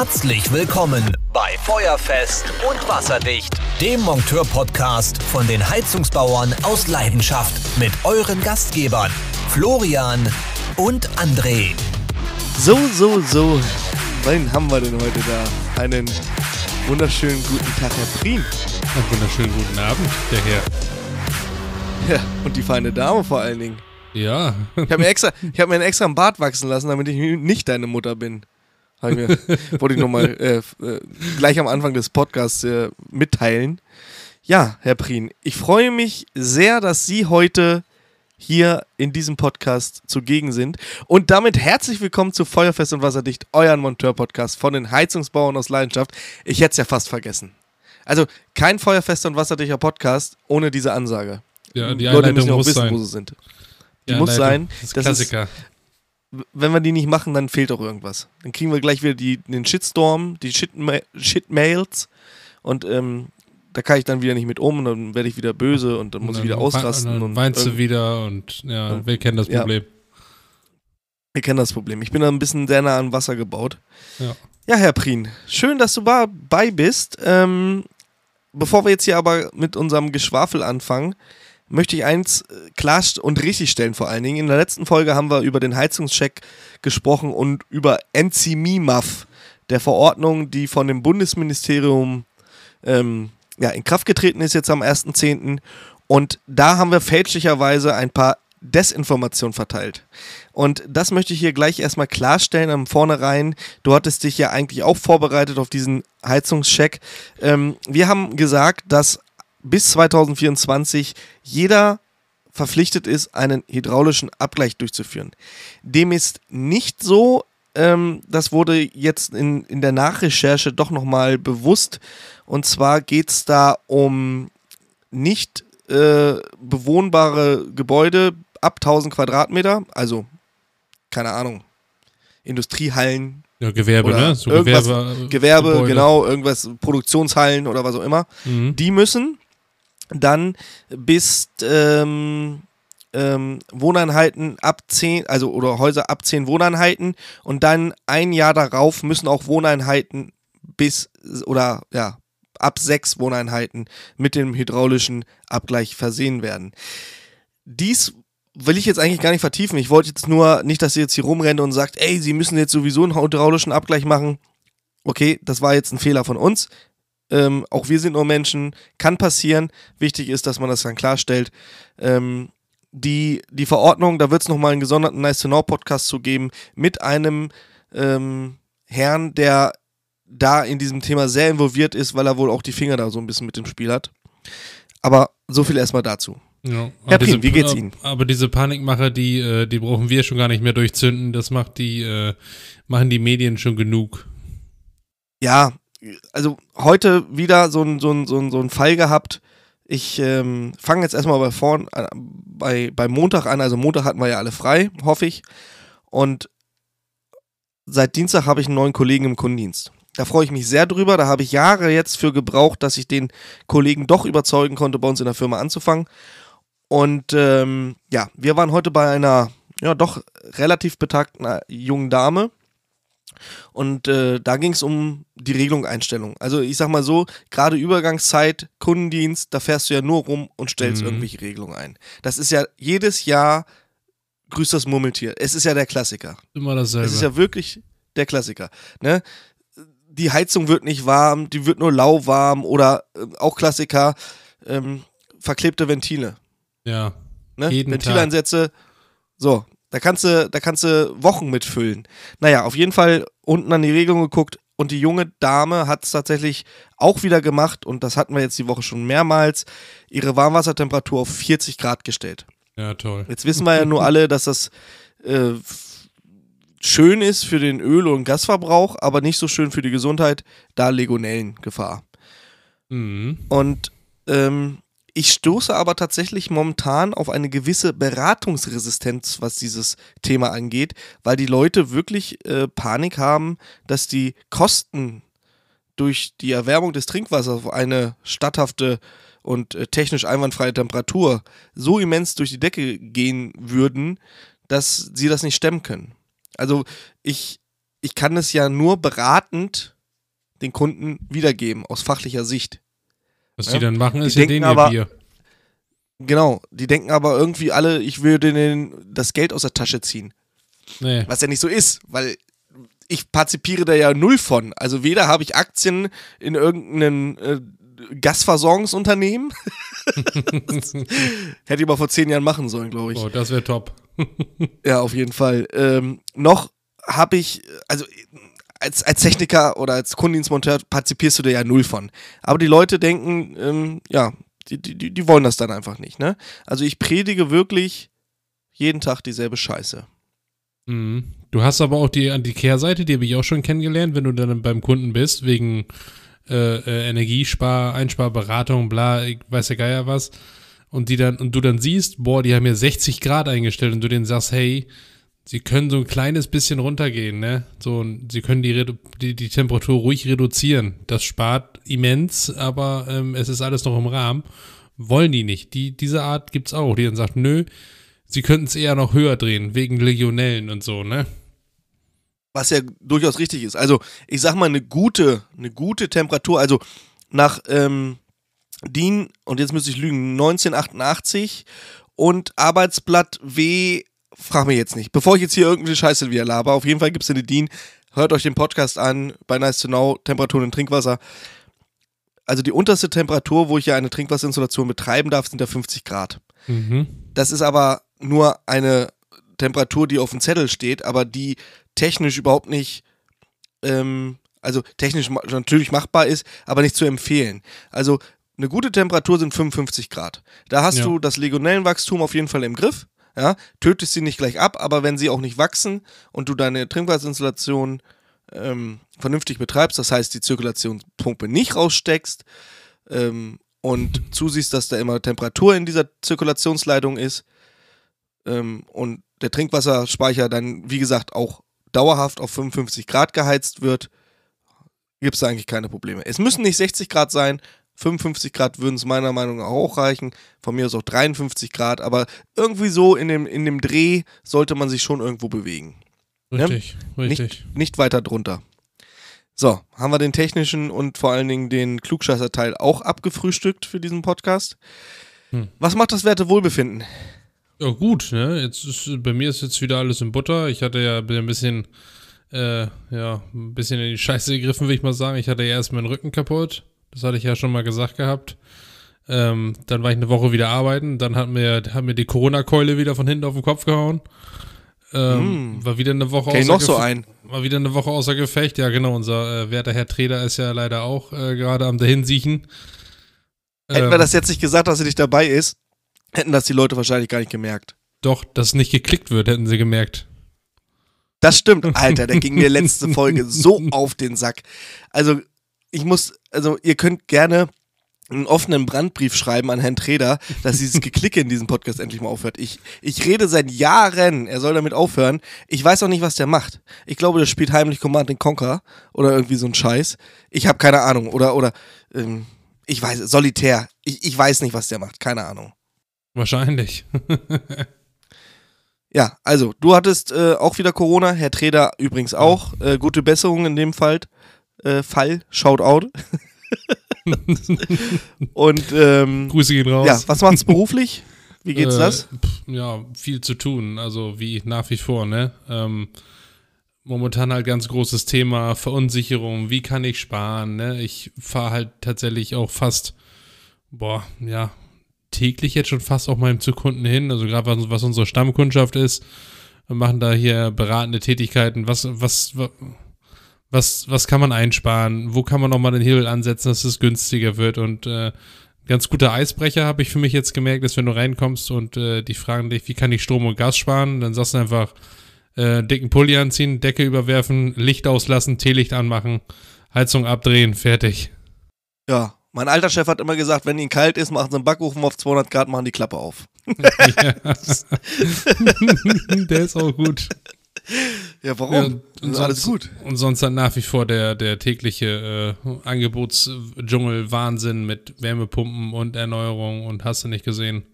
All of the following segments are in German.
Herzlich willkommen bei Feuerfest und Wasserdicht, dem Monteur-Podcast von den Heizungsbauern aus Leidenschaft mit euren Gastgebern Florian und André. So, so, so. Wen haben wir denn heute da? Einen wunderschönen guten Tag, Herr Prien. Einen wunderschönen guten Abend, der Herr. Ja, und die feine Dame vor allen Dingen. Ja. Ich habe mir, extra, ich hab mir einen extra einen Bart wachsen lassen, damit ich nicht deine Mutter bin. Mir, wollte ich nochmal äh, äh, gleich am Anfang des Podcasts äh, mitteilen. Ja, Herr Prien, ich freue mich sehr, dass Sie heute hier in diesem Podcast zugegen sind. Und damit herzlich willkommen zu Feuerfest und Wasserdicht, euren Monteur-Podcast von den Heizungsbauern aus Leidenschaft. Ich hätte es ja fast vergessen. Also kein Feuerfest und Wasserdichter Podcast ohne diese Ansage. Ja, die Leute müssen ja auch wissen, sein. wo sie sind. Die Die muss sein. Das ist Das ist, Klassiker. Wenn wir die nicht machen, dann fehlt auch irgendwas. Dann kriegen wir gleich wieder die, den Shitstorm, die Shitma Shitmails und ähm, da kann ich dann wieder nicht mit um und dann werde ich wieder böse und dann muss ich wieder Und dann ausrasten. Und Und, dann weinst du irgend- wieder und ja, Ja. wir kennen das Ja. Problem. Wir kennen das Problem. Ich bin da ein bisschen sehr nah an Wasser gebaut. Ja. Ja, Herr Prien, schön, dass du dabei bist. Ähm, bevor wir jetzt hier aber mit unserem Geschwafel anfangen, möchte ich eins äh, klar und richtig stellen vor allen Dingen. In der letzten Folge haben wir über den Heizungscheck gesprochen und über NCMIMAF, der Verordnung, die von dem Bundesministerium ähm, ja, in Kraft getreten ist jetzt am 1.10. Und da haben wir fälschlicherweise ein paar Desinformationen verteilt. Und das möchte ich hier gleich erstmal klarstellen am Vornherein. Du hattest dich ja eigentlich auch vorbereitet auf diesen Heizungscheck. Ähm, wir haben gesagt, dass bis 2024 jeder verpflichtet ist, einen hydraulischen Abgleich durchzuführen. Dem ist nicht so. Ähm, das wurde jetzt in, in der Nachrecherche doch nochmal bewusst. Und zwar geht es da um nicht äh, bewohnbare Gebäude ab 1000 Quadratmeter, also keine Ahnung, Industriehallen, Ja, Gewerbe, ne? So Gewerbe, Gewerbe, Gebäude. genau, irgendwas, Produktionshallen oder was auch immer. Mhm. Die müssen dann bis ähm, ähm, Wohneinheiten ab 10, also oder Häuser ab 10 Wohneinheiten und dann ein Jahr darauf müssen auch Wohneinheiten bis oder ja, ab 6 Wohneinheiten mit dem hydraulischen Abgleich versehen werden. Dies will ich jetzt eigentlich gar nicht vertiefen. Ich wollte jetzt nur nicht, dass ihr jetzt hier rumrennt und sagt, ey, sie müssen jetzt sowieso einen hydraulischen Abgleich machen. Okay, das war jetzt ein Fehler von uns. Ähm, auch wir sind nur Menschen, kann passieren. Wichtig ist, dass man das dann klarstellt. Ähm, die, die Verordnung, da wird es nochmal einen gesonderten Nice to Know Podcast zu geben mit einem ähm, Herrn, der da in diesem Thema sehr involviert ist, weil er wohl auch die Finger da so ein bisschen mit dem Spiel hat. Aber so viel erstmal dazu. Ja. Herr diese- Prien, wie geht's Ihnen? Aber diese Panikmacher, die, äh, die brauchen wir schon gar nicht mehr durchzünden. Das macht die, äh, machen die Medien schon genug. Ja, also heute wieder so ein, so ein, so ein, so ein Fall gehabt. Ich ähm, fange jetzt erstmal bei, vorn, äh, bei, bei Montag an. Also Montag hatten wir ja alle frei, hoffe ich. Und seit Dienstag habe ich einen neuen Kollegen im Kundendienst. Da freue ich mich sehr drüber. Da habe ich Jahre jetzt für gebraucht, dass ich den Kollegen doch überzeugen konnte, bei uns in der Firma anzufangen. Und ähm, ja, wir waren heute bei einer ja doch relativ betagten äh, jungen Dame. Und äh, da ging es um die Regelung Einstellung. Also ich sag mal so, gerade Übergangszeit, Kundendienst, da fährst du ja nur rum und stellst Mhm. irgendwelche Regelungen ein. Das ist ja jedes Jahr grüßt das Murmeltier. Es ist ja der Klassiker. Immer dasselbe. Es ist ja wirklich der Klassiker. Ne? Die Heizung wird nicht warm, die wird nur lauwarm oder äh, auch Klassiker, ähm, verklebte Ventile. ja. Ne? Jeden Ventileinsätze. So, da kannst du, da kannst du Wochen mitfüllen. Naja, auf jeden Fall unten an die Regelung geguckt und die junge Dame hat es tatsächlich auch wieder gemacht und das hatten wir jetzt die Woche schon mehrmals, ihre Warmwassertemperatur auf 40 Grad gestellt. Ja, toll. Jetzt wissen wir ja nur alle, dass das äh, schön ist für den Öl- und Gasverbrauch, aber nicht so schön für die Gesundheit, da Legionellengefahr. Mhm. Und ähm, ich stoße aber tatsächlich momentan auf eine gewisse Beratungsresistenz, was dieses Thema angeht, weil die Leute wirklich äh, Panik haben, dass die Kosten durch die Erwärmung des Trinkwassers auf eine statthafte und äh, technisch einwandfreie Temperatur so immens durch die Decke gehen würden, dass sie das nicht stemmen können. Also ich ich kann es ja nur beratend den Kunden wiedergeben, aus fachlicher Sicht. Was Ja. die dann machen, ist Die ja denen ihr aber- Bier. Genau, die denken aber irgendwie alle, ich würde denen das Geld aus der Tasche ziehen. Nee. Was ja nicht so ist, weil ich partizipiere da ja null von. Also weder habe ich Aktien in irgendeinem äh, Gasversorgungsunternehmen. Hätte ich mal vor zehn Jahren machen sollen, glaube ich. Oh, das wäre top. Ja, auf jeden Fall. Ähm, noch habe ich, also als, als Techniker oder als Kundendienstmonteur partizipierst du da ja null von. Aber die Leute denken, ähm, ja, die, die, die- wollen das dann einfach nicht, ne? Also ich predige wirklich jeden Tag dieselbe Scheiße. Mhm. Du hast aber auch die, die Kehrseite, die habe ich auch schon kennengelernt, wenn du dann beim Kunden bist, wegen äh, äh, Energiespar, Einsparberatung, bla, ich weiß ja Geier was. Und die dann, und du dann siehst, boah, die haben hier 60 Grad eingestellt und du denen sagst, hey, sie können so ein kleines bisschen runtergehen, ne? So, sie können die, die, die Temperatur ruhig reduzieren. Das spart immens, aber ähm, es ist alles noch im Rahmen. Wollen die nicht. Die, diese Art gibt's auch, die dann sagt, nö, sie könnten es eher noch höher drehen, wegen Legionellen und so, ne? Was ja durchaus richtig ist. Also, ich sag mal, eine gute, eine gute Temperatur, also nach ähm, DIN, und jetzt müsste ich lügen, 1988 und Arbeitsblatt W, frag mich jetzt nicht. Bevor ich jetzt hier irgendeine Scheiße wieder laber, auf jeden Fall gibt es eine DIN. Hört euch den Podcast an, bei Nice to Know, Temperaturen in Trinkwasser. Also die unterste Temperatur, wo ich ja eine Trinkwasserinstallation betreiben darf, sind ja 50 Grad. Mhm. Das ist aber nur eine Temperatur, die auf dem Zettel steht, aber die technisch überhaupt nicht, ähm, also technisch natürlich machbar ist, aber nicht zu empfehlen. Also eine gute Temperatur sind 55 Grad. Da hast Ja. du das Legionellenwachstum auf jeden Fall im Griff. Ja, tötest sie nicht gleich ab, aber wenn sie auch nicht wachsen und du deine Trinkwasserinstallation ähm, vernünftig betreibst, das heißt die Zirkulationspumpe nicht raussteckst ähm, und zusiehst, dass da immer Temperatur in dieser Zirkulationsleitung ist ähm, und der Trinkwasserspeicher dann, wie gesagt, auch dauerhaft auf 55 Grad geheizt wird, gibt es eigentlich keine Probleme. Es müssen nicht 60 Grad sein, 55 Grad würden es meiner Meinung nach auch reichen, von mir aus auch 53 Grad, aber irgendwie so in dem, in dem Dreh sollte man sich schon irgendwo bewegen. Richtig, richtig. Nicht, nicht weiter drunter. So, haben wir den technischen und vor allen Dingen den Klugscheißer-Teil auch abgefrühstückt für diesen Podcast. Hm. Was macht das Wertewohlbefinden? Ja, gut, ne? Jetzt ist, bei mir ist jetzt wieder alles in Butter. Ich hatte ja ein bisschen, äh, ja, ein bisschen in die Scheiße gegriffen, will ich mal sagen. Ich hatte ja erst meinen Rücken kaputt. Das hatte ich ja schon mal gesagt gehabt. Ähm, dann war ich eine Woche wieder arbeiten. Dann hat mir, hat mir die Corona-Keule wieder von hinten auf den Kopf gehauen. Ähm, War wieder eine Woche außer noch so ein. War wieder eine Woche außer Gefecht. Ja, genau. Unser äh, werter Herr Treder ist ja leider auch äh, gerade am Dahinsiechen. Hätten Ähm, wir das jetzt nicht gesagt, dass er nicht dabei ist, hätten das die Leute wahrscheinlich gar nicht gemerkt. Doch, dass nicht geklickt wird, hätten sie gemerkt. Das stimmt, Alter, der ging mir letzte Folge so auf den Sack. Also, ich muss, also ihr könnt gerne einen offenen Brandbrief schreiben an Herrn Treder, dass dieses Geklicke in diesem Podcast endlich mal aufhört. Ich, ich rede seit Jahren, er soll damit aufhören. Ich weiß auch nicht, was der macht. Ich glaube, der spielt heimlich Command Conquer oder irgendwie so ein Scheiß. Ich habe keine Ahnung. Oder, oder, ähm, ich weiß, Solitär. Ich, ich weiß nicht, was der macht. Keine Ahnung. Wahrscheinlich. Ja, also, du hattest äh, auch wieder Corona, Herr Treder übrigens auch. Äh, gute Besserung in dem Fall. Äh, Fall, Shoutout. Und ähm, Grüße gehen raus. ja, was macht's beruflich? Wie geht's Äh, das? Ja, viel zu tun, also wie nach wie vor, ne? Ähm, momentan halt ganz großes Thema Verunsicherung, wie kann ich sparen, ne? Ich fahre halt tatsächlich auch fast, boah, ja, täglich jetzt schon fast auch meinem zu Kunden hin, also gerade was, was unsere Stammkundschaft ist, wir machen da hier beratende Tätigkeiten, was, was, wa- was, was kann man einsparen, wo kann man nochmal den Hebel ansetzen, dass es günstiger wird und äh, ganz guter Eisbrecher habe ich für mich jetzt gemerkt, ist, wenn du reinkommst und äh, die fragen dich, wie kann ich Strom und Gas sparen, dann sagst du einfach, äh, dicken Pulli anziehen, Decke überwerfen, Licht auslassen, Teelicht anmachen, Heizung abdrehen, fertig. Ja, mein alter Chef hat immer gesagt, wenn ihnen kalt ist, machen sie einen Backofen auf 200 Grad, machen die Klappe auf. Ja. Der ist auch gut. Ja, warum? Ja, und ist alles sonst- gut. Und sonst dann nach wie vor der, der tägliche äh, Angebotsdschungel Wahnsinn mit Wärmepumpen und Erneuerung und hast du nicht gesehen.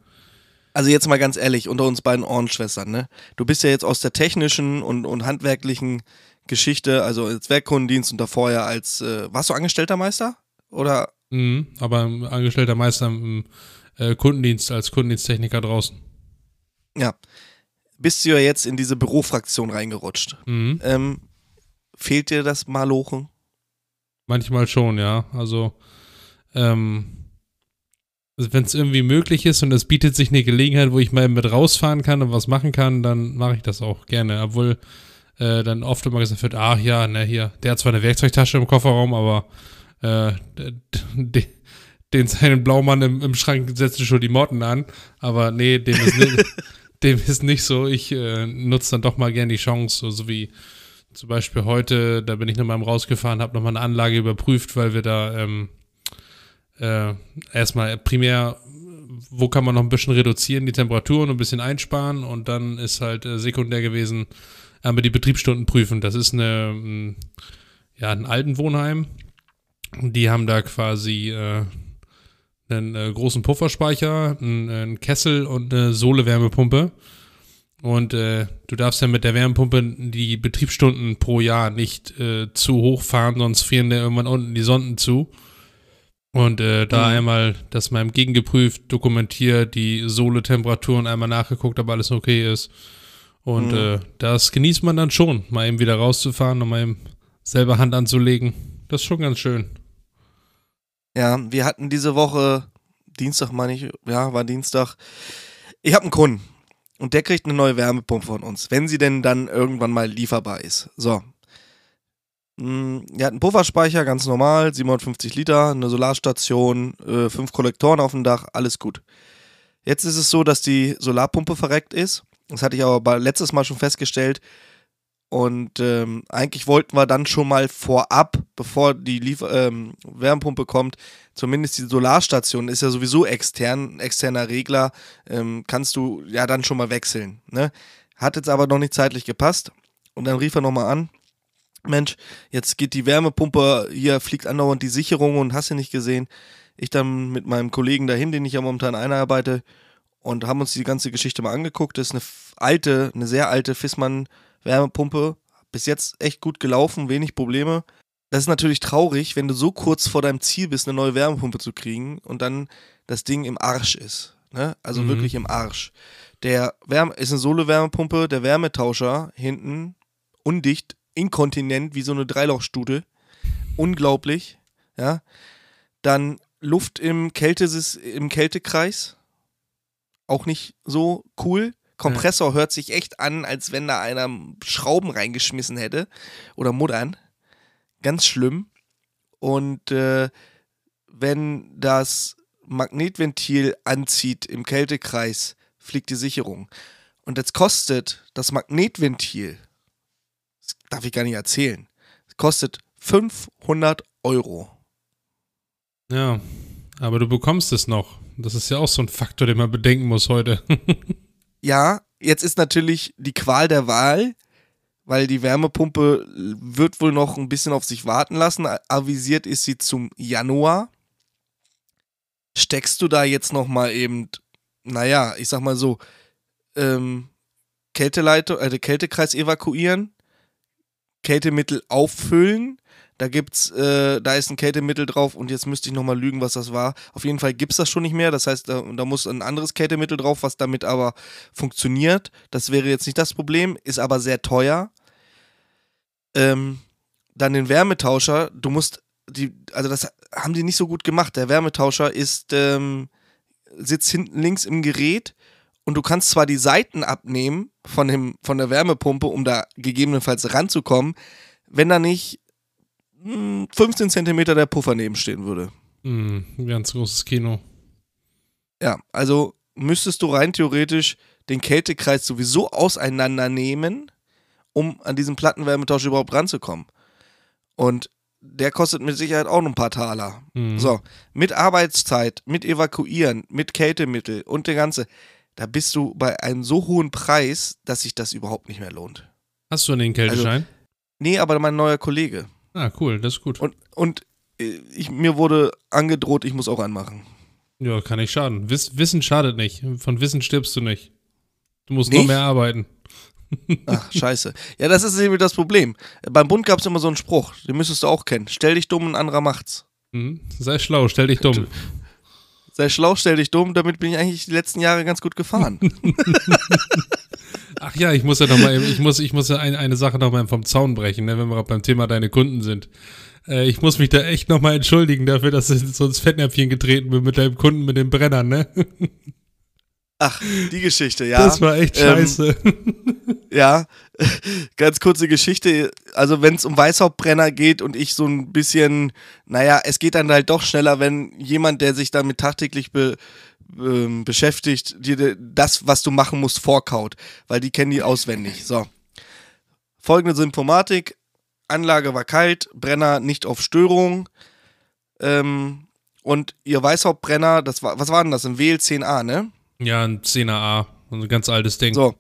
Also jetzt mal ganz ehrlich, unter uns beiden Ohrenschwestern, ne? Du bist ja jetzt aus der technischen und, und handwerklichen Geschichte, also als Werkkundendienst und davor ja als, äh, warst du Angestellter Meister? Oder? Mhm, aber Angestellter Meister im äh, Kundendienst als Kundendiensttechniker draußen. Ja. Bist du ja jetzt in diese Bürofraktion reingerutscht. Mhm. Ähm, fehlt dir das Malochen? Manchmal schon, ja. Also, ähm, also wenn es irgendwie möglich ist und es bietet sich eine Gelegenheit, wo ich mal mit rausfahren kann und was machen kann, dann mache ich das auch gerne. Obwohl äh, dann oft immer gesagt wird, ach ja, ne, hier, der hat zwar eine Werkzeugtasche im Kofferraum, aber äh, den, den seinen Blaumann im, im Schrank setzt schon die Motten an. Aber nee, dem ist nicht, dem ist nicht so. Ich äh, nutze dann doch mal gerne die Chance, so, so wie zum Beispiel heute, da bin ich nochmal rausgefahren, habe nochmal eine Anlage überprüft, weil wir da ähm, äh, erstmal primär, wo kann man noch ein bisschen reduzieren, die Temperaturen ein bisschen einsparen und dann ist halt äh, sekundär gewesen, aber die Betriebsstunden prüfen. Das ist eine, mm, ja, ein Altenwohnheim. Die haben da quasi äh, einen äh, großen Pufferspeicher, einen, einen, Kessel und eine Sohle-Wärmepumpe. Und äh, du darfst ja mit der Wärmepumpe die Betriebsstunden pro Jahr nicht äh, zu hoch fahren, sonst fehlen dir irgendwann unten die Sonden zu. Und äh, da mhm. einmal das mal im gegengeprüft, dokumentiert, die Sohle-Temperaturen einmal nachgeguckt, ob alles okay ist. Und mhm. äh, das genießt man dann schon, mal eben wieder rauszufahren und mal eben selber Hand anzulegen. Das ist schon ganz schön. Ja, wir hatten diese Woche, Dienstag meine ich, ja, war Dienstag. Ich habe einen Kunden und der kriegt eine neue Wärmepumpe von uns, wenn sie denn dann irgendwann mal lieferbar ist. So, hm, er hat einen Pufferspeicher, ganz normal, 750 Liter, eine Solarstation, äh, fünf Kollektoren auf dem Dach, alles gut. Jetzt ist es so, dass die Solarpumpe verreckt ist. Das hatte ich aber letztes Mal schon festgestellt. Und ähm, eigentlich wollten wir dann schon mal vorab, bevor die Liefer ähm, Wärmepumpe kommt, zumindest die Solarstation ist ja sowieso extern, externer Regler, ähm, kannst du ja dann schon mal wechseln. Ne? Hat jetzt aber noch nicht zeitlich gepasst. Und dann rief er nochmal an Mensch, jetzt geht die Wärmepumpe, hier fliegt andauernd die Sicherung und hast du nicht gesehen. Ich dann mit meinem Kollegen dahin, den ich ja momentan einarbeite, und haben uns die ganze Geschichte mal angeguckt. Das ist eine alte, eine sehr alte Fissmann Wärmepumpe. Bis jetzt echt gut gelaufen, wenig Probleme. Das ist natürlich traurig, wenn du so kurz vor deinem Ziel bist, eine neue Wärmepumpe zu kriegen und dann das Ding im Arsch ist. Ne? Also mhm. wirklich im Arsch. Der Wärme ist eine Solo-Wärmepumpe, der Wärmetauscher hinten undicht inkontinent wie so eine Dreilochstute. Unglaublich. Ja. Dann Luft im, Kältesis im Kältekreis. Auch nicht so cool. Kompressor hört sich echt an, als wenn da einer Schrauben reingeschmissen hätte. Oder Muttern. Ganz schlimm. Und äh, wenn das Magnetventil anzieht im Kältekreis, fliegt die Sicherung. Und jetzt kostet das Magnetventil das darf ich gar nicht erzählen. Kostet 500 Euro. Ja, aber du bekommst es noch. Das ist ja auch so ein Faktor, den man bedenken muss heute. ja, jetzt ist natürlich die Qual der Wahl, weil die Wärmepumpe wird wohl noch ein bisschen auf sich warten lassen. Avisiert ist sie zum Januar. Steckst du da jetzt noch mal eben, naja, ich sag mal so, ähm, Kälteleitung, äh, Kältekreis evakuieren, Kältemittel auffüllen. Da gibt's, äh, da ist ein Kältemittel drauf und jetzt müsste ich nochmal lügen, was das war. Auf jeden Fall gibt es das schon nicht mehr. Das heißt, da, da, muss ein anderes Kältemittel drauf, was damit aber funktioniert. Das wäre jetzt nicht das Problem, ist aber sehr teuer. Ähm, dann den Wärmetauscher. Du musst die, also das haben die nicht so gut gemacht. Der Wärmetauscher ist, ähm, sitzt hinten links im Gerät und du kannst zwar die Seiten abnehmen von, dem, von der Wärmepumpe, um da gegebenenfalls ranzukommen, wenn da nicht 15 Zentimeter der Puffer nebenstehen würde. Ein ganz großes Kino. Ja, also müsstest du rein theoretisch den Kältekreis sowieso auseinandernehmen, um an diesen Plattenwärmetausch überhaupt ranzukommen. Und der kostet mit Sicherheit auch noch ein paar Taler. Mhm. So, mit Arbeitszeit, mit Evakuieren, mit Kältemittel und der ganze da bist du bei einem so hohen Preis, dass sich das überhaupt nicht mehr lohnt. Hast du den Kälteschein? Also, nee, aber mein neuer Kollege. Ah, cool, das ist gut. Und, und äh, ich, mir wurde angedroht, ich muss auch anmachen. Ja, kann nicht schaden. Wiss, Wissen schadet nicht. Von Wissen stirbst du nicht. Du musst nicht? nur mehr arbeiten. Ach, scheiße. Ja, das ist eben das Problem. Beim Bund gab es immer so einen Spruch, den müsstest du auch kennen. Stell dich dumm, ein anderer macht's. Hm? Sei schlau, stell dich dumm. Sei schlau, stell dich dumm, damit bin ich eigentlich die letzten Jahre ganz gut gefahren. Ach ja, ich muss ja noch mal, ich muss, ich muss ja eine, eine Sache noch mal vom Zaun brechen, ne, wenn wir beim Thema deine Kunden sind. Äh, ich muss mich da echt noch mal entschuldigen dafür, dass ich so ins Fettnäpfchen getreten bin mit deinem Kunden mit den Brennern, ne? Ach, die Geschichte, ja. Das war echt Ähm, scheiße. Ja, ganz kurze Geschichte. Also, wenn es um Weißhauptbrenner geht und ich so ein bisschen, naja, es geht dann halt doch schneller, wenn jemand, der sich damit tagtäglich be, ähm, beschäftigt, dir das, was du machen musst, vorkaut. Weil die kennen die auswendig. So. Folgende Symptomatik: Anlage war kalt, Brenner nicht auf Störung. Ähm, und ihr Weißhauptbrenner, das war, was war denn das? Ein WL10A, ne? ja, ein 10er A, so ein ganz altes Ding. So.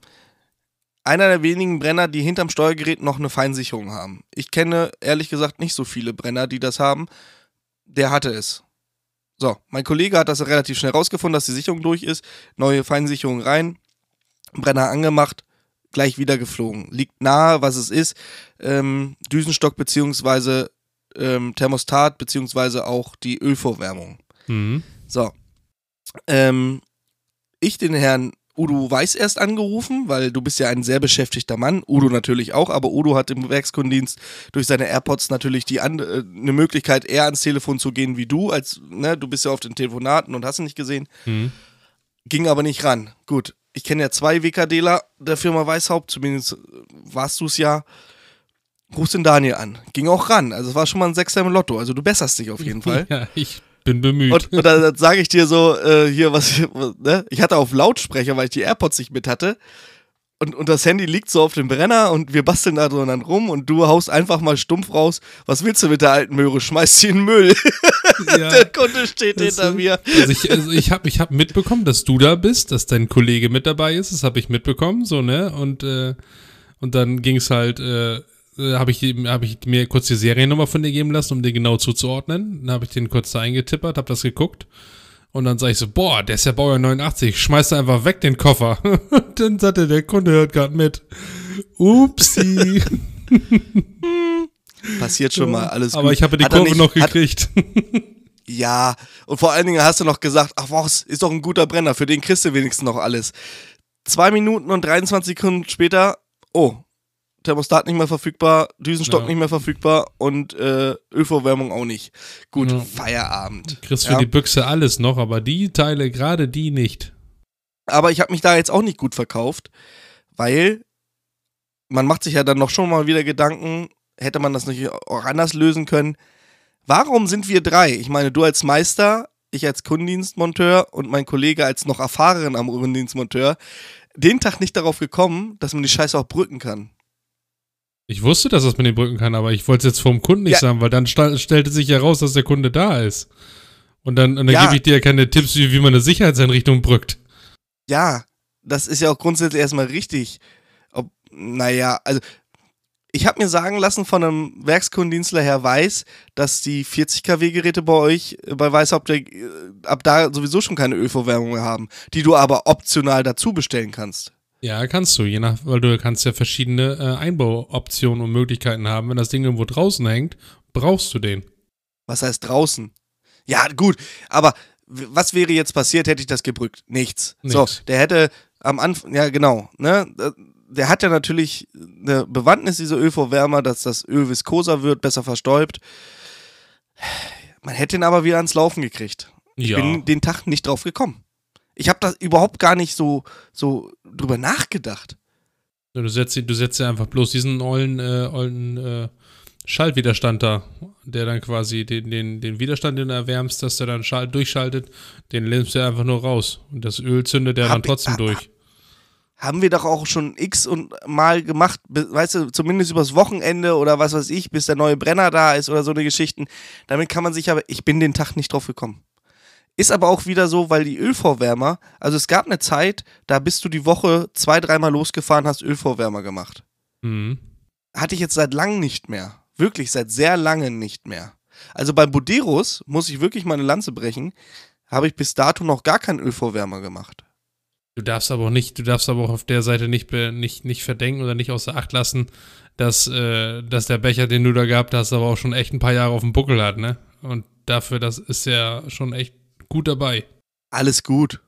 Einer der wenigen Brenner, die hinterm Steuergerät noch eine Feinsicherung haben. Ich kenne ehrlich gesagt nicht so viele Brenner, die das haben. Der hatte es. So, mein Kollege hat das relativ schnell rausgefunden, dass die Sicherung durch ist. Neue Feinsicherung rein. Brenner angemacht, gleich wieder geflogen. Liegt nahe, was es ist. Ähm, Düsenstock beziehungsweise ähm, Thermostat beziehungsweise auch die Ölvorwärmung. Mhm. So. Ähm, ich den Herrn Udo Weiß erst angerufen, weil du bist ja ein sehr beschäftigter Mann. Udo natürlich auch, aber Udo hat im Werkskundendienst durch seine AirPods natürlich die and- äh, eine Möglichkeit, eher ans Telefon zu gehen wie du, als, ne, du bist ja auf den Telefonaten und hast ihn nicht gesehen. Mhm. Ging aber nicht ran. Gut, ich kenne ja zwei WKDler der Firma Weißhaupt, zumindest äh, warst du es ja. Rufst den Daniel an. Ging auch ran. Also es war schon mal ein Sechser im Lotto. Also du besserst dich auf jeden Fall. Ja, ich bin bemüht. Und, und dann, dann sage ich dir so, äh, hier, was, ne? Ich hatte auf Lautsprecher, weil ich die AirPods nicht mit hatte. Und, und das Handy liegt so auf dem Brenner und wir basteln da drin dann rum und du haust einfach mal stumpf raus. Was willst du mit der alten Möhre? Schmeißt sie in den Müll. ja. der Kunde steht hinter ist- mir. Also ich, also ich habe ich hab mitbekommen, dass du da bist, dass dein Kollege mit dabei ist. Das habe ich mitbekommen, so, ne? Und, äh, und dann ging es halt, äh, äh, habe ich, hab ich mir kurz die Seriennummer von dir geben lassen, um den genau zuzuordnen. Dann habe ich den kurz da eingetippert, habe das geguckt. Und dann sage ich so, boah, der ist ja Baujahr 89, schmeißt er einfach weg den Koffer. Und dann sagte der Kunde hört gerade mit. Upsi. Passiert schon mal, alles gut. Aber ich habe die Hat er Kurve nicht- noch hat- gekriegt. Ja, und vor allen Dingen hast du noch gesagt, ach was, ist doch ein guter Brenner, für den kriegst du wenigstens noch alles. Zwei Minuten und 23 Sekunden später, oh, Thermostat nicht mehr verfügbar, Düsenstock Ja. nicht mehr verfügbar und äh, Ölvorwärmung auch nicht. Gut, Ja. Feierabend. Kriegst für die Büchse alles noch, aber die Teile, gerade die nicht. Aber ich habe mich da jetzt auch nicht gut verkauft, weil man macht sich ja dann noch schon mal wieder Gedanken, hätte man das nicht auch anders lösen können. Warum sind wir drei? Ich meine, du als Meister, ich als Kundendienstmonteur und mein Kollege als noch erfahren am Kundendienstmonteur, den Tag nicht darauf gekommen, dass man die Scheiße auch brücken kann. Ich wusste, dass das mit den Brücken kann, aber ich wollte es jetzt vom Kunden nicht Ja. sagen, weil dann stellte sich ja raus, dass der Kunde da ist. Und dann, und dann Ja. gebe ich dir ja keine Tipps, wie, wie man eine Sicherheitseinrichtung brückt. Ja, das ist ja auch grundsätzlich erstmal richtig. Ob, naja, also ich habe mir sagen lassen von einem Werkskundendienstler Herr Weiß, dass die 40 kW Geräte bei euch äh, bei Weißhaupt äh, ab da sowieso schon keine Ölverwärmung mehr haben, die du aber optional dazu bestellen kannst. Ja, kannst du, je nach, weil du kannst ja verschiedene äh, Einbauoptionen und Möglichkeiten haben. Wenn das Ding irgendwo draußen hängt, brauchst du den. Was heißt draußen? Ja, gut, aber was wäre jetzt passiert, hätte ich das gebrückt? Nichts. So, Nix. der hätte am Anfang, ja genau, ne? Der hat ja natürlich eine Bewandtnis, dieser Ölvorwärmer, dass das Öl viskoser wird, besser verstäubt. Man hätte ihn aber wieder ans Laufen gekriegt. Ich Ja. bin den Tag nicht drauf gekommen. Ich habe da überhaupt gar nicht so, so drüber nachgedacht. Du setzt, du setzt ja einfach bloß diesen ollen, äh, ollen äh, Schaltwiderstand da, der dann quasi den, den, den Widerstand, den du erwärmst, dass der dann schal durchschaltet, den lässt du einfach nur raus. Und das Öl zündet der Hab dann ich- trotzdem ah, durch. haben wir doch auch schon x und mal gemacht, weißt du, zumindest übers Wochenende oder was weiß ich, bis der neue Brenner da ist oder so eine Geschichten. Damit kann man sich aber, ich bin den Tag nicht drauf gekommen. Ist aber auch wieder so, weil die Ölvorwärmer, also es gab eine Zeit, da bist du die Woche zwei, dreimal losgefahren, hast Ölvorwärmer gemacht. Mhm. Hatte ich jetzt seit langem nicht mehr. Wirklich seit sehr langem nicht mehr. Also bei Boderos muss ich wirklich meine Lanze brechen, habe ich bis dato noch gar keinen Ölvorwärmer gemacht. Du darfst aber auch nicht, du darfst aber auch auf der Seite nicht, nicht, nicht verdenken oder nicht außer Acht lassen, dass, äh, dass der Becher, den du da gehabt hast, aber auch schon echt ein paar Jahre auf dem Buckel hat, ne? Und dafür, das ist ja schon echt gut dabei. Alles gut.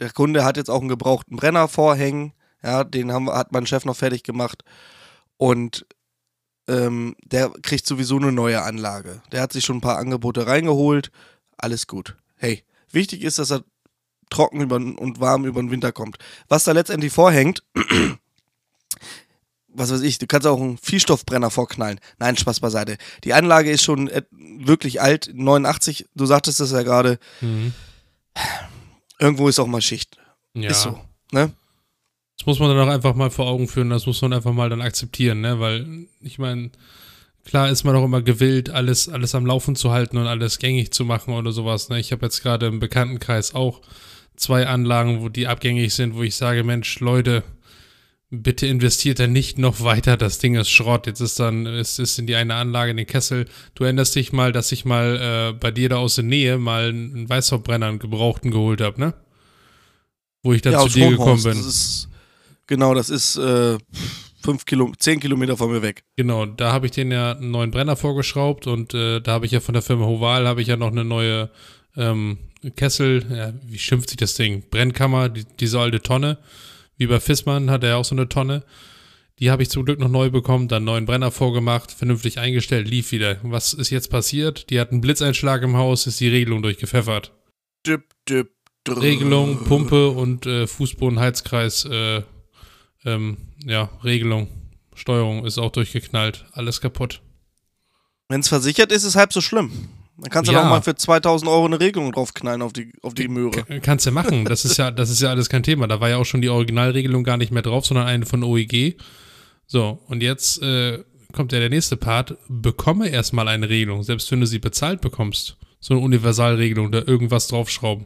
Der Kunde hat jetzt auch einen gebrauchten Brenner vorhängen. Ja, den haben, hat mein Chef noch fertig gemacht. Und ähm, der kriegt sowieso eine neue Anlage. Der hat sich schon ein paar Angebote reingeholt. Alles gut. Hey, wichtig ist, dass er trocken und warm über den Winter kommt. Was da letztendlich vorhängt, was weiß ich, du kannst auch einen Viehstoffbrenner vorknallen. Nein, Spaß beiseite. Die Anlage ist schon wirklich alt, 89, du sagtest das ja gerade. Mhm. Irgendwo ist auch mal Schicht. Ja. Ist so, ne? Das muss man dann auch einfach mal vor Augen führen, das muss man einfach mal dann akzeptieren, ne? Weil, ich meine, klar ist man auch immer gewillt, alles, alles am Laufen zu halten und alles gängig zu machen oder sowas. Ne? Ich habe jetzt gerade im Bekanntenkreis auch zwei Anlagen, wo die abgängig sind, wo ich sage, Mensch, Leute, bitte investiert da nicht noch weiter, das Ding ist Schrott. Jetzt ist dann, es ist in die eine Anlage in den Kessel. Du erinnerst dich mal, dass ich mal äh, bei dir da aus der Nähe mal einen Weißhauptbrenner, einen gebrauchten geholt habe, ne? Wo ich dann ja, zu dir gekommen bin. Das ist, genau, das ist äh, fünf Kilo, zehn Kilometer von mir weg. Genau, da habe ich den ja einen neuen Brenner vorgeschraubt und äh, da habe ich ja von der Firma Hoval habe ich ja noch eine neue ähm, Kessel, ja, wie schimpft sich das Ding? Brennkammer, die, diese alte Tonne. Wie bei Fissmann hat er auch so eine Tonne. Die habe ich zum Glück noch neu bekommen, dann neuen Brenner vorgemacht, vernünftig eingestellt, lief wieder. Was ist jetzt passiert? Die hat einen Blitzeinschlag im Haus, ist die Regelung durchgepfeffert. Dip, dip, Regelung, Pumpe und äh, Fußbodenheizkreis, äh, ähm, ja, Regelung, Steuerung ist auch durchgeknallt, alles kaputt. Wenn es versichert ist, ist es halb so schlimm. Dann kannst du ja. doch mal für 2000 Euro eine Regelung draufknallen auf die, auf die Möhre. Kannst du machen. Das ist ja, das ist ja alles kein Thema. Da war ja auch schon die Originalregelung gar nicht mehr drauf, sondern eine von OEG. So, und jetzt äh, kommt ja der nächste Part. Bekomme erstmal eine Regelung, selbst wenn du sie bezahlt bekommst. So eine Universalregelung, da irgendwas draufschrauben.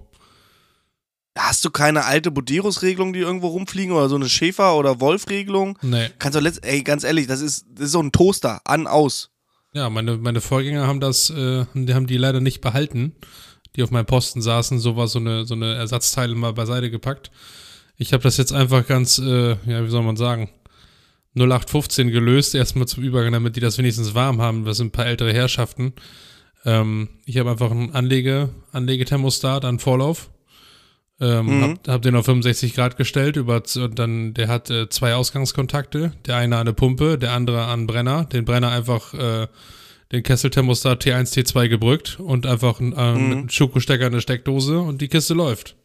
Hast du keine alte Boderos-Regelung, die irgendwo rumfliegen oder so eine Schäfer- oder Wolf-Regelung? Nee. Kannst du letzt, ey, ganz ehrlich, das ist, das ist so ein Toaster, an, aus. Ja, meine, meine Vorgänger haben das, äh, haben die leider nicht behalten, die auf meinem Posten saßen. So war so eine, so eine Ersatzteile mal beiseite gepackt. Ich habe das jetzt einfach ganz, äh, ja, wie soll man sagen, 0815 gelöst, erstmal zum Übergang, damit die das wenigstens warm haben. Das sind ein paar ältere Herrschaften. Ähm, ich habe einfach einen Anlege, Anlegethermostat an Vorlauf ähm, mhm. hab, hab, den auf 65 Grad gestellt, über, und dann, der hat äh, zwei Ausgangskontakte, der eine an eine Pumpe, der andere an Brenner, den Brenner einfach, äh, den Kesselthermostat T1, T2 gebrückt und einfach äh, mhm. einen Schokostecker in der Steckdose und die Kiste läuft.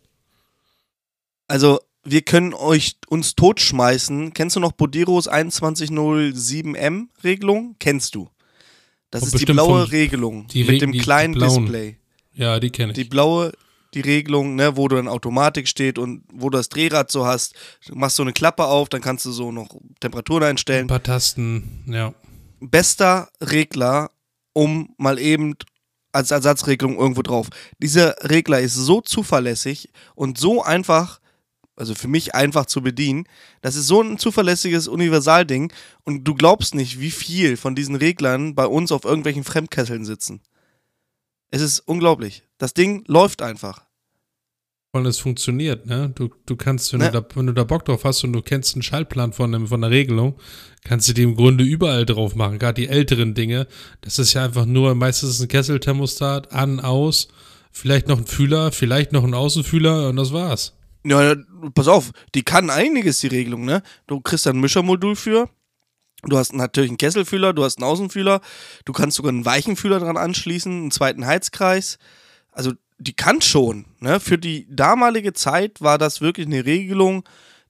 Also, wir können euch uns totschmeißen. Kennst du noch Boderos 2107M Regelung? Kennst du? Das und ist die blaue Regelung die mit dem kleinen Display. Ja, die kenne ich. Die blaue die Regelung, ne, wo du in Automatik steht und wo du das Drehrad so hast. Du machst so eine Klappe auf, dann kannst du so noch Temperaturen einstellen. Ein paar Tasten, ja. Bester Regler, um mal eben als Ersatzregelung irgendwo drauf. Dieser Regler ist so zuverlässig und so einfach, also für mich einfach zu bedienen. Das ist so ein zuverlässiges Universalding und du glaubst nicht, wie viel von diesen Reglern bei uns auf irgendwelchen Fremdkesseln sitzen. Es ist unglaublich. Das Ding läuft einfach. Und es funktioniert, ne? Du, du kannst, wenn, ne? du da, wenn du da Bock drauf hast und du kennst einen Schaltplan von, von der Regelung, kannst du die im Grunde überall drauf machen. Gerade die älteren Dinge. Das ist ja einfach nur, meistens ist ein Kesselthermostat, an, aus, vielleicht noch ein Fühler, vielleicht noch ein Außenfühler und das war's. Ja, pass auf, die kann einiges, die Regelung, ne? Du kriegst da ein Mischermodul für, Du hast natürlich einen Kesselfühler, du hast einen Außenfühler, du kannst sogar einen Weichenfühler dran anschließen, einen zweiten Heizkreis. Also die kann schon. Ne? Für die damalige Zeit war das wirklich eine Regelung,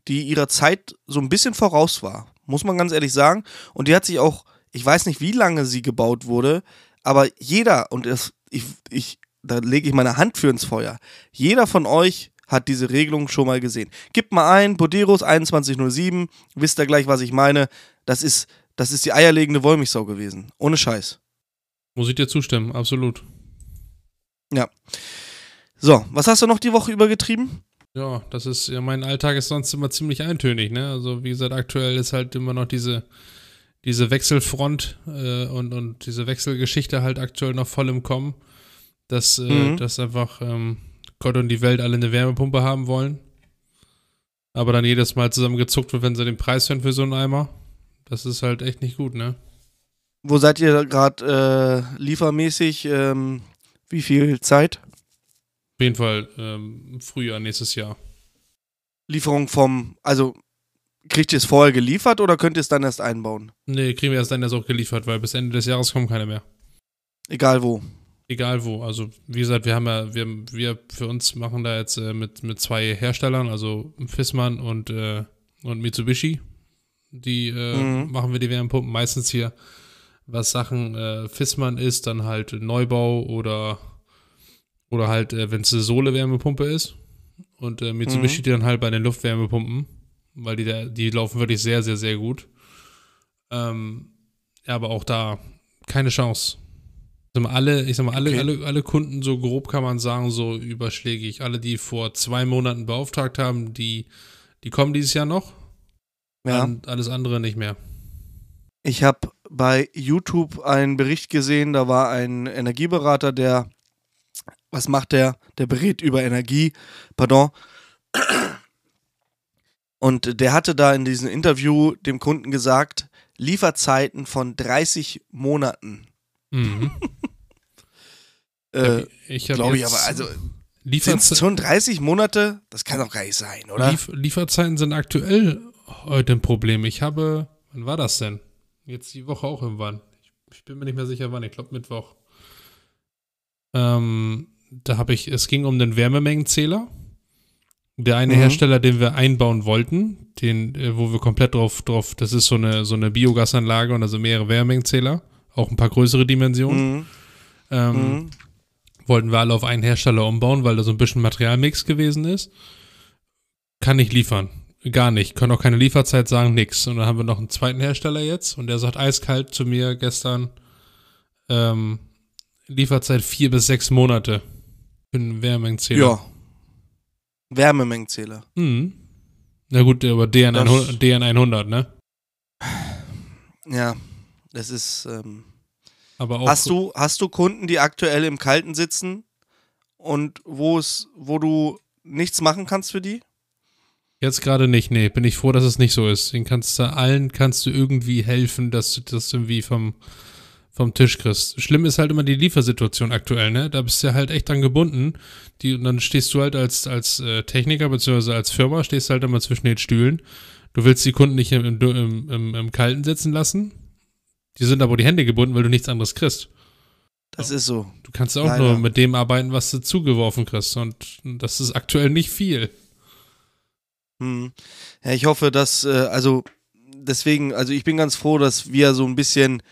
die ihrer Zeit so ein bisschen voraus war. Muss man ganz ehrlich sagen. Und die hat sich auch, ich weiß nicht, wie lange sie gebaut wurde, aber jeder, und das, ich, ich, da lege ich meine Hand für ins Feuer, jeder von euch hat diese Regelung schon mal gesehen. Gib mal ein, Boderos 2107, wisst ihr gleich, was ich meine. Das ist, das ist die eierlegende Wollmilchsau gewesen. Ohne Scheiß. Muss ich dir zustimmen, absolut. Ja. So, was hast du noch die Woche übergetrieben? Ja, das ist, ja, mein Alltag ist sonst immer ziemlich eintönig, ne? Also, wie gesagt, aktuell ist halt immer noch diese, diese Wechselfront äh, und, und diese Wechselgeschichte halt aktuell noch voll im Kommen. Dass, äh, mhm. dass einfach ähm, Gott und die Welt alle eine Wärmepumpe haben wollen. aber dann jedes Mal zusammengezuckt wird, wenn sie den Preis hören für so einen Eimer. Das ist halt echt nicht gut, ne? Wo seid ihr gerade äh, liefermäßig? Ähm, wie viel Zeit? Auf jeden Fall ähm, Frühjahr nächstes Jahr. Lieferung vom, also kriegt ihr es vorher geliefert oder könnt ihr es dann erst einbauen? Nee, kriegen wir erst dann erst auch geliefert, weil bis Ende des Jahres kommen keine mehr. Egal wo. Egal wo. Also wie gesagt, wir haben ja, wir, wir für uns machen da jetzt äh, mit, mit zwei Herstellern, also Fissmann und, äh, und Mitsubishi. Die äh, mhm. machen wir die Wärmepumpen meistens hier, was Sachen äh, Fissmann ist, dann halt Neubau oder oder halt, äh, wenn es eine Sohle-Wärmepumpe ist. Und äh, Mitsubishi mhm. die dann halt bei den Luftwärmepumpen, weil die, da, die laufen wirklich sehr, sehr, sehr gut. Ähm, ja, aber auch da keine Chance. Ich sag mal, alle, ich sag mal, alle, okay. alle, alle Kunden, so grob kann man sagen, so überschlägig. Alle, die vor zwei Monaten beauftragt haben, die, die kommen dieses Jahr noch. Ja. Und alles andere nicht mehr. Ich habe bei YouTube einen Bericht gesehen, da war ein Energieberater, der, was macht der? Der berät über Energie, pardon. Und der hatte da in diesem Interview dem Kunden gesagt, Lieferzeiten von 30 Monaten. Mhm. äh, ich glaube ich aber, also sind schon 30 Monate? Das kann doch gar nicht sein, oder? Lief Lieferzeiten sind aktuell heute ein Problem. Ich habe, wann war das denn? Jetzt die Woche auch irgendwann. Ich, ich bin mir nicht mehr sicher, wann. Ich glaube Mittwoch. Ähm, da habe ich, es ging um den Wärmemengenzähler. Der eine mhm. Hersteller, den wir einbauen wollten, den, äh, wo wir komplett drauf, drauf, das ist so eine, so eine Biogasanlage und also mehrere Wärmemengenzähler auch ein paar größere Dimensionen. Mhm. Ähm, mhm. Wollten wir alle auf einen Hersteller umbauen, weil da so ein bisschen Materialmix gewesen ist. Kann nicht liefern. Gar nicht. Können auch keine Lieferzeit sagen, nix. Und dann haben wir noch einen zweiten Hersteller jetzt und der sagt eiskalt zu mir gestern, ähm, Lieferzeit vier bis sechs Monate für einen Wärmemengenzähler. Ja. Wärmemengenzähler. Mhm. Na gut, aber DN, 100, DN 100, ne? Ja, das ist. Ähm, Aber auch hast du hast du Kunden, die aktuell im Kalten sitzen und wo es, wo du nichts machen kannst für die? Jetzt gerade nicht, nee. Bin ich froh, dass es nicht so ist. Den kannst du allen kannst du irgendwie helfen, dass du das irgendwie vom vom Tisch kriegst. Schlimm ist halt immer die Liefersituation aktuell, ne? Da bist du ja halt echt dran gebunden. Die, und dann stehst du halt als, als äh, Techniker bzw. als Firma, stehst halt immer zwischen den Stühlen. Du willst die Kunden nicht im, im, im, im Kalten sitzen lassen, die sind aber die Hände gebunden, weil du nichts anderes kriegst. Das ist so. Du kannst auch Leider. nur mit dem arbeiten, was du zugeworfen kriegst. Und das ist aktuell nicht viel. Hm. Ja, ich hoffe, dass, äh, also deswegen, also ich bin ganz froh, dass wir so ein bisschen,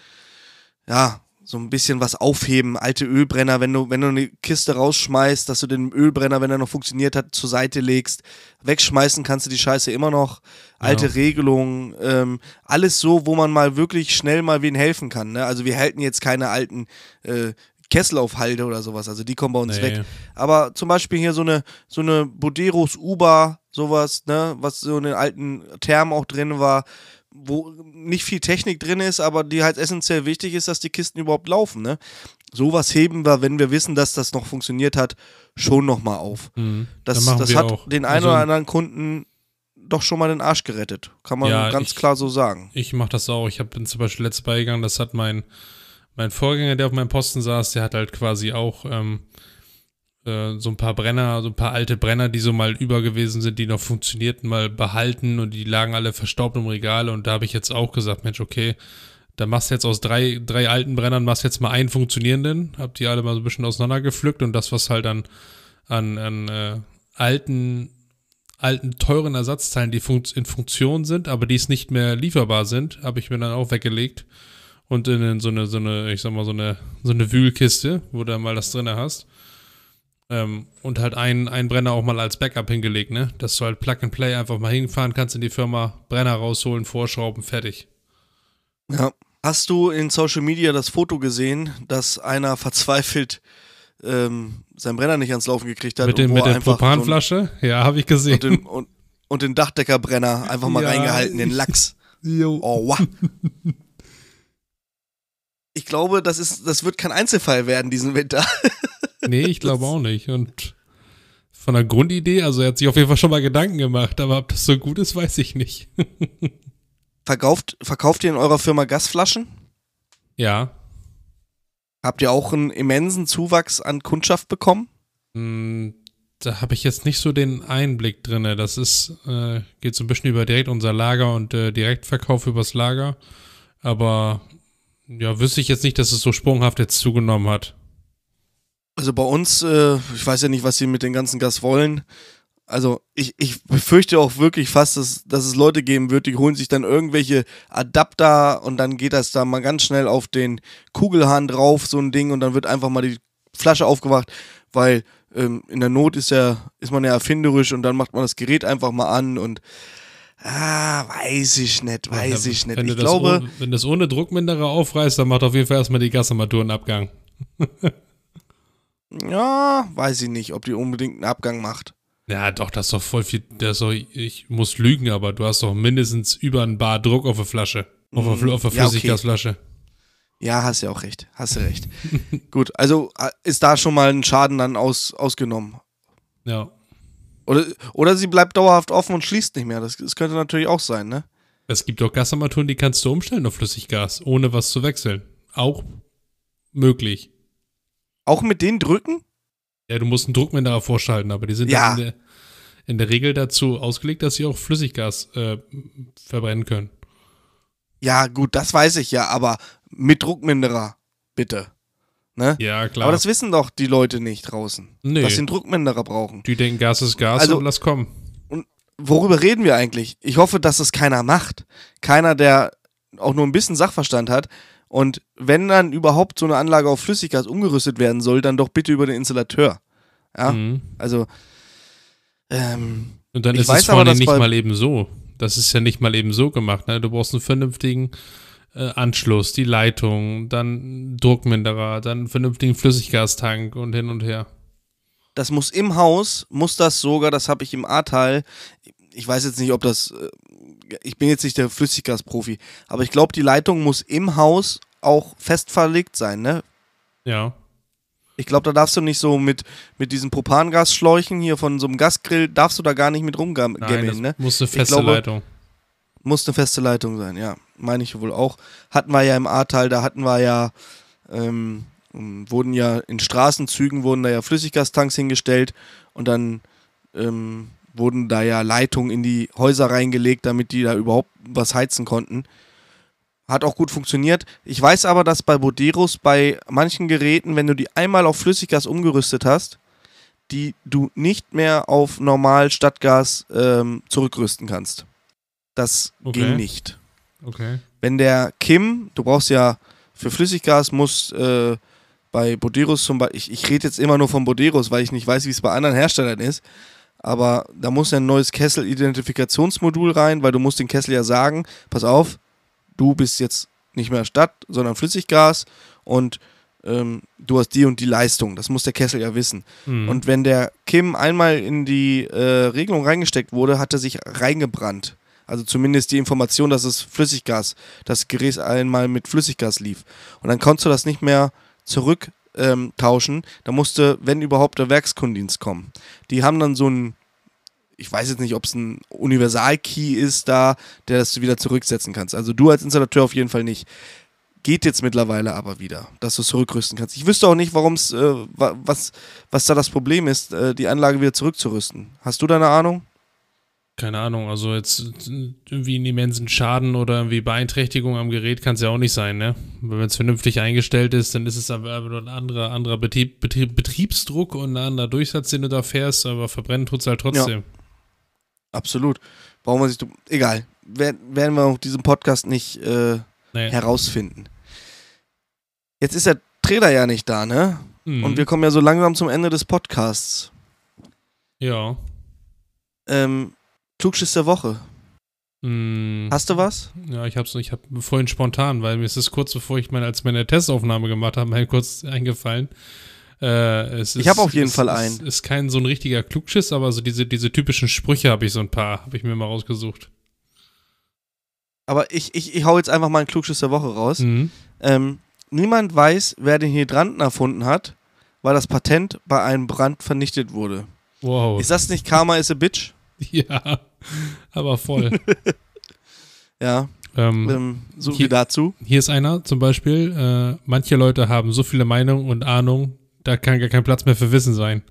ja, so ein bisschen was aufheben, alte Ölbrenner, wenn du, wenn du eine Kiste rausschmeißt, dass du den Ölbrenner, wenn er noch funktioniert hat, zur Seite legst. Wegschmeißen kannst du die Scheiße immer noch. Alte ja. Regelungen, ähm, alles so, wo man mal wirklich schnell mal wen helfen kann. Ne? Also wir halten jetzt keine alten äh, Kessel auf Halde oder sowas, also die kommen bei uns nee. weg. Aber zum Beispiel hier so eine, so eine Boderos Uber, sowas, ne, was so in den alten Thermen auch drin war, wo nicht viel Technik drin ist, aber die halt essentiell wichtig ist, dass die Kisten überhaupt laufen. Ne? Sowas heben wir, wenn wir wissen, dass das noch funktioniert hat, schon nochmal auf. Mhm. Das, das hat auch. den einen also, oder anderen Kunden doch schon mal den Arsch gerettet. Kann man ja, ganz ich, klar so sagen. Ich mache das auch. Ich habe zum Beispiel letztes beigegangen, das hat mein, mein Vorgänger, der auf meinem Posten saß, der hat halt quasi auch ähm, äh, so ein paar Brenner, so ein paar alte Brenner, die so mal über gewesen sind, die noch funktionierten, mal behalten und die lagen alle verstaubt im Regal. Und da habe ich jetzt auch gesagt, Mensch, okay, da machst du jetzt aus drei, drei alten Brennern, machst jetzt mal einen funktionierenden, hab die alle mal so ein bisschen auseinandergepflückt und das, was halt an, an, an äh, alten, alten, teuren Ersatzteilen, die fun in Funktion sind, aber die es nicht mehr lieferbar sind, habe ich mir dann auch weggelegt. Und in so eine, so eine, ich sag mal, so eine, so eine Wühlkiste, wo du dann mal das drin hast. Ähm, und halt einen, einen Brenner auch mal als Backup hingelegt, ne? Dass du halt Plug and Play einfach mal hinfahren kannst in die Firma, Brenner rausholen, vorschrauben, fertig. Ja. Hast du in Social Media das Foto gesehen, dass einer verzweifelt ähm, seinen Brenner nicht ans Laufen gekriegt hat? Mit, dem, mit der Propanflasche? So ja, habe ich gesehen. Und den, und, und den Dachdeckerbrenner einfach mal ja, reingehalten, den Lachs. Jo. Oh, wow. Ich glaube, das, ist, das wird kein Einzelfall werden diesen Winter. Nee, ich glaube auch nicht. Und von der Grundidee. Also er hat sich auf jeden Fall schon mal Gedanken gemacht, aber ob das so gut ist, weiß ich nicht. Verkauft, verkauft ihr in eurer Firma Gasflaschen? ja. Habt ihr auch einen immensen Zuwachs an Kundschaft bekommen? Hm, Da habe ich jetzt nicht so den Einblick drin. Das ist, äh, geht so ein bisschen über direkt unser Lager und äh, Direktverkauf übers Lager. Aber ja, wüsste ich jetzt nicht, dass es so sprunghaft jetzt zugenommen hat. Also bei uns, äh, ich weiß ja nicht, was sie mit dem ganzen Gas wollen. Also ich, ich befürchte auch wirklich fast, dass, dass es Leute geben wird, die holen sich dann irgendwelche Adapter und dann geht das da mal ganz schnell auf den Kugelhahn drauf, so ein Ding, und dann wird einfach mal die Flasche aufgemacht, weil ähm, in der Not ist ja, ist man ja erfinderisch und dann macht man das Gerät einfach mal an und ah, weiß ich nicht, weiß Ja, ich nicht. Ich das glaube, ohne, wenn das ohne Druckminderer aufreißt, dann macht auf jeden Fall erstmal die Gasarmatur einen Abgang. ja, weiß ich nicht, ob die unbedingt einen Abgang macht. Ja, doch, das ist doch voll viel. Das doch, ich muss lügen, aber du hast doch mindestens über ein Bar Druck auf der Flasche. Auf der, Fl- auf der Ja, okay. Flüssiggasflasche. Ja, hast ja auch recht. Hast du recht. Gut, also äh, ist da schon mal ein Schaden dann aus, ausgenommen. Ja. Oder, oder sie bleibt dauerhaft offen und schließt nicht mehr. Das, das könnte natürlich auch sein, ne? Es gibt auch Gasarmaturen, die kannst du umstellen auf Flüssiggas, ohne was zu wechseln. Auch möglich. Auch mit den Drücken? Ja, du musst einen Druckminderer vorschalten, aber die sind Ja. in, der, in der Regel dazu ausgelegt, dass sie auch Flüssiggas äh, verbrennen können. Ja, gut, das weiß ich ja, aber mit Druckminderer, bitte. Ne? Ja, klar. Aber das wissen doch die Leute nicht draußen, Nee. dass sie einen Druckminderer brauchen. die denken, Gas ist Gas Also- und lass kommen. Worüber reden wir eigentlich? Ich hoffe, dass es keiner macht. Keiner, der auch nur ein bisschen Sachverstand hat. Und wenn dann überhaupt so eine Anlage auf Flüssiggas umgerüstet werden soll, dann doch bitte über den Installateur. Ja, Mhm. also ähm, Und dann ist es vor allem nicht mal eben so. Das ist ja nicht mal eben so gemacht. Ne? Du brauchst einen vernünftigen äh, Anschluss, die Leitung, dann Druckminderer, dann einen vernünftigen Flüssiggastank und hin und her. das muss im Haus, muss das sogar, das habe ich im Ahrtal, ich weiß jetzt nicht, ob das, äh, ich bin jetzt nicht der Flüssiggasprofi, aber ich glaube, die Leitung muss im Haus auch fest verlegt sein, ne? Ja. Ich glaube, da darfst du nicht so mit, mit diesen Propangasschläuchen hier von so einem Gasgrill, darfst du da gar nicht mit rumgammeln, ne? muss eine feste glaube- Leitung. Muss eine feste Leitung sein, ja. Meine ich wohl auch. Hatten wir ja im Ahrtal, da hatten wir ja, ähm, wurden ja in Straßenzügen wurden da ja Flüssiggastanks hingestellt und dann ähm, wurden da ja Leitungen in die Häuser reingelegt, damit die da überhaupt was heizen konnten. Hat auch gut funktioniert. Ich weiß aber, dass bei Boderos bei manchen Geräten, wenn du die einmal auf Flüssiggas umgerüstet hast, die du nicht mehr auf normal Stadtgas ähm, zurückrüsten kannst. Das Okay. ging nicht. Okay. Wenn der Kim, du brauchst ja für Flüssiggas, muss äh, bei Boderos zum Beispiel, ich, ich rede jetzt immer nur von Boderos, weil ich nicht weiß, wie es bei anderen Herstellern ist, aber da muss ja ein neues Kessel-Identifikationsmodul rein, weil du musst den Kessel ja sagen, pass auf, du bist jetzt nicht mehr Stadt, sondern Flüssiggas und ähm, du hast die und die Leistung. Das muss der Kessel ja wissen. Hm. Und wenn der Kim einmal in die äh, Regelung reingesteckt wurde, hat er sich reingebrannt. Also zumindest die Information, dass es Flüssiggas, das Gerät einmal mit Flüssiggas lief. Und dann konntest du das nicht mehr zurück ähm, tauschen. Da musste, wenn überhaupt, der Werkskundendienst kommen. Die haben dann so ein, ich weiß jetzt nicht, ob es ein Universal-Key ist da, der das du wieder zurücksetzen kannst. Also du als Installateur auf jeden Fall nicht. Geht jetzt mittlerweile aber wieder, dass du es zurückrüsten kannst. Ich wüsste auch nicht, warum es, äh, wa- was, was da das Problem ist, äh, die Anlage wieder zurückzurüsten. Hast du da eine Ahnung? Keine Ahnung, also jetzt irgendwie einen immensen Schaden oder irgendwie Beeinträchtigung am Gerät kann es ja auch nicht sein, ne? Wenn es vernünftig eingestellt ist, dann ist es aber ein anderer, anderer Betrieb, Betrieb, Betriebsdruck und ein anderer Durchsatz, den du da fährst, aber verbrennen tut es halt trotzdem. Absolut. Brauchen wir sich. Egal. Wer- Werden wir auf diesem Podcast nicht äh, Nee. herausfinden. Jetzt ist der Trailer ja nicht da, ne? Mhm. Und wir kommen ja so langsam zum Ende des Podcasts. ja. Ähm, Klugschiss der Woche. Mhm. Hast du was? Ja, ich hab's ich hab vorhin spontan, weil mir ist es kurz bevor ich meine, als meine Testaufnahme gemacht habe, mir kurz eingefallen. Äh, es Ich ist- hab auf jeden es, Fall Es einen. ist kein so ein richtiger Klugschiss, aber so diese, diese typischen Sprüche habe ich so ein paar, habe ich mir mal rausgesucht. Aber ich, ich, ich hau jetzt einfach mal einen Klugschiss der Woche raus. Mhm. Ähm, niemand weiß, wer den Hydranten erfunden hat, weil das Patent bei einem Brand vernichtet wurde. Wow. Ist das nicht Karma is a Bitch? Ja, aber voll. Ja, ähm, ähm, so hier- viel dazu. hier ist einer zum Beispiel, äh, manche Leute haben so viele Meinungen und Ahnung, da kann gar kein Platz mehr für Wissen sein.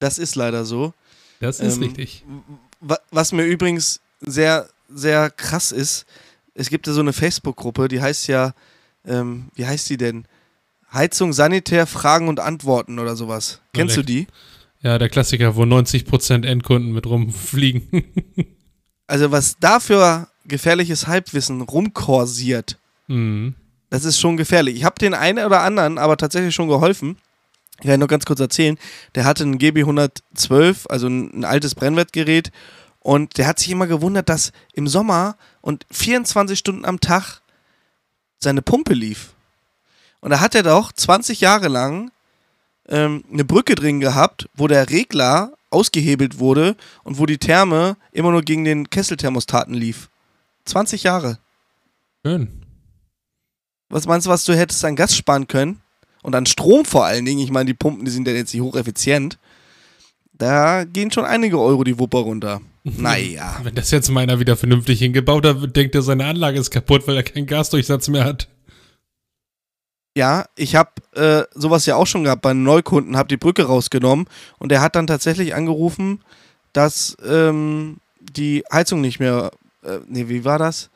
Das ist leider so. Das ist Ähm, richtig. Wa- Was mir übrigens sehr, sehr krass ist, es gibt ja so eine Facebook-Gruppe, die heißt ja, ähm, wie heißt die denn? Heizung, Sanitär, Fragen und Antworten oder sowas. Kennst du die? Ja, der Klassiker, wo 90% Endkunden mit rumfliegen. Also was da für gefährliches Halbwissen rumkorsiert, mhm. das ist schon gefährlich. Ich habe den einen oder anderen aber tatsächlich schon geholfen. Ich kann noch ganz kurz erzählen. Der hatte ein GB112, also ein, ein altes Brennwertgerät. Und der hat sich immer gewundert, dass im Sommer und 24 Stunden am Tag seine Pumpe lief. Und da hat er doch 20 Jahre lang ähm, eine Brücke drin gehabt, wo der Regler ausgehebelt wurde und wo die Therme immer nur gegen den Kesselthermostaten lief. 20 Jahre. Schön. Was meinst du, was du hättest an Gas sparen können? Und an Strom vor allen Dingen. Ich meine, die Pumpen, die sind ja jetzt nicht hocheffizient. Da gehen schon einige Euro die Wupper runter. Naja. Wenn das jetzt meiner wieder vernünftig hingebaut hat, denkt er, seine Anlage ist kaputt, weil er keinen Gasdurchsatz mehr hat. Ja, ich habe äh, sowas ja auch schon gehabt bei einem Neukunden, habe die Brücke rausgenommen und der hat dann tatsächlich angerufen, dass ähm, die Heizung nicht mehr, äh, nee, wie war das?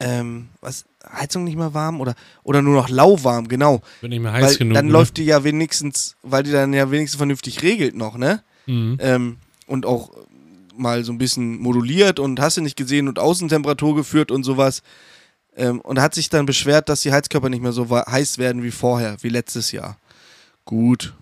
Ähm, was, Heizung nicht mehr warm oder, oder nur noch lauwarm, genau. Wird nicht mehr heiß Weil genug. dann ne? läuft die ja wenigstens, weil die dann ja wenigstens vernünftig regelt noch, ne? Mhm. ähm, und auch mal so ein bisschen moduliert und hast du nicht gesehen und Außentemperatur geführt und sowas. Ähm, und hat sich dann beschwert, dass die Heizkörper nicht mehr so heiß werden wie vorher, wie letztes Jahr. Gut.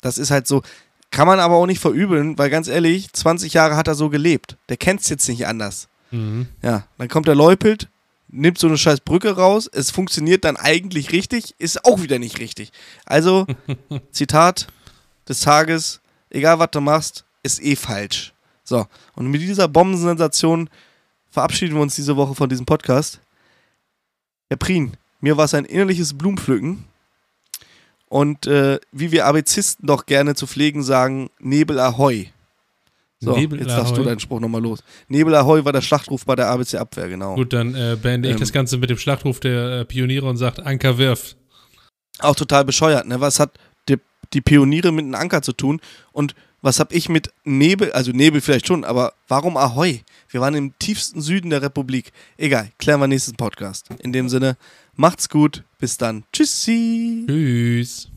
Das ist halt so. Kann man aber auch nicht verübeln, weil ganz ehrlich, 20 Jahre hat er so gelebt. Der kennt es jetzt nicht anders. Mhm. Ja, dann kommt der Leupelt, nimmt so eine scheiß Brücke raus, es funktioniert dann eigentlich richtig, ist auch wieder nicht richtig. Also, Zitat des Tages, egal was du machst, ist eh falsch. So, und mit dieser Bombensensation verabschieden wir uns diese Woche von diesem Podcast. Herr Prien, mir war es ein innerliches Blumenpflücken. Und äh, wie wir Abezisten doch gerne zu pflegen sagen, Nebel Ahoi. So, Nebel jetzt darfst du deinen Spruch nochmal los. Nebel Ahoi war der Schlachtruf bei der ABC Abwehr, genau. Gut, dann äh, beende ich Ähm. das Ganze mit dem Schlachtruf der äh, Pioniere und sagt, Anker wirf. Auch total bescheuert, ne? Was hat die, die Pioniere mit einem Anker zu tun? Und was habe ich mit Nebel, also Nebel vielleicht schon, aber warum Ahoi? Wir waren im tiefsten Süden der Republik. Egal, klären wir nächsten Podcast. In dem Sinne, macht's gut, bis dann. Tschüssi. Tschüss.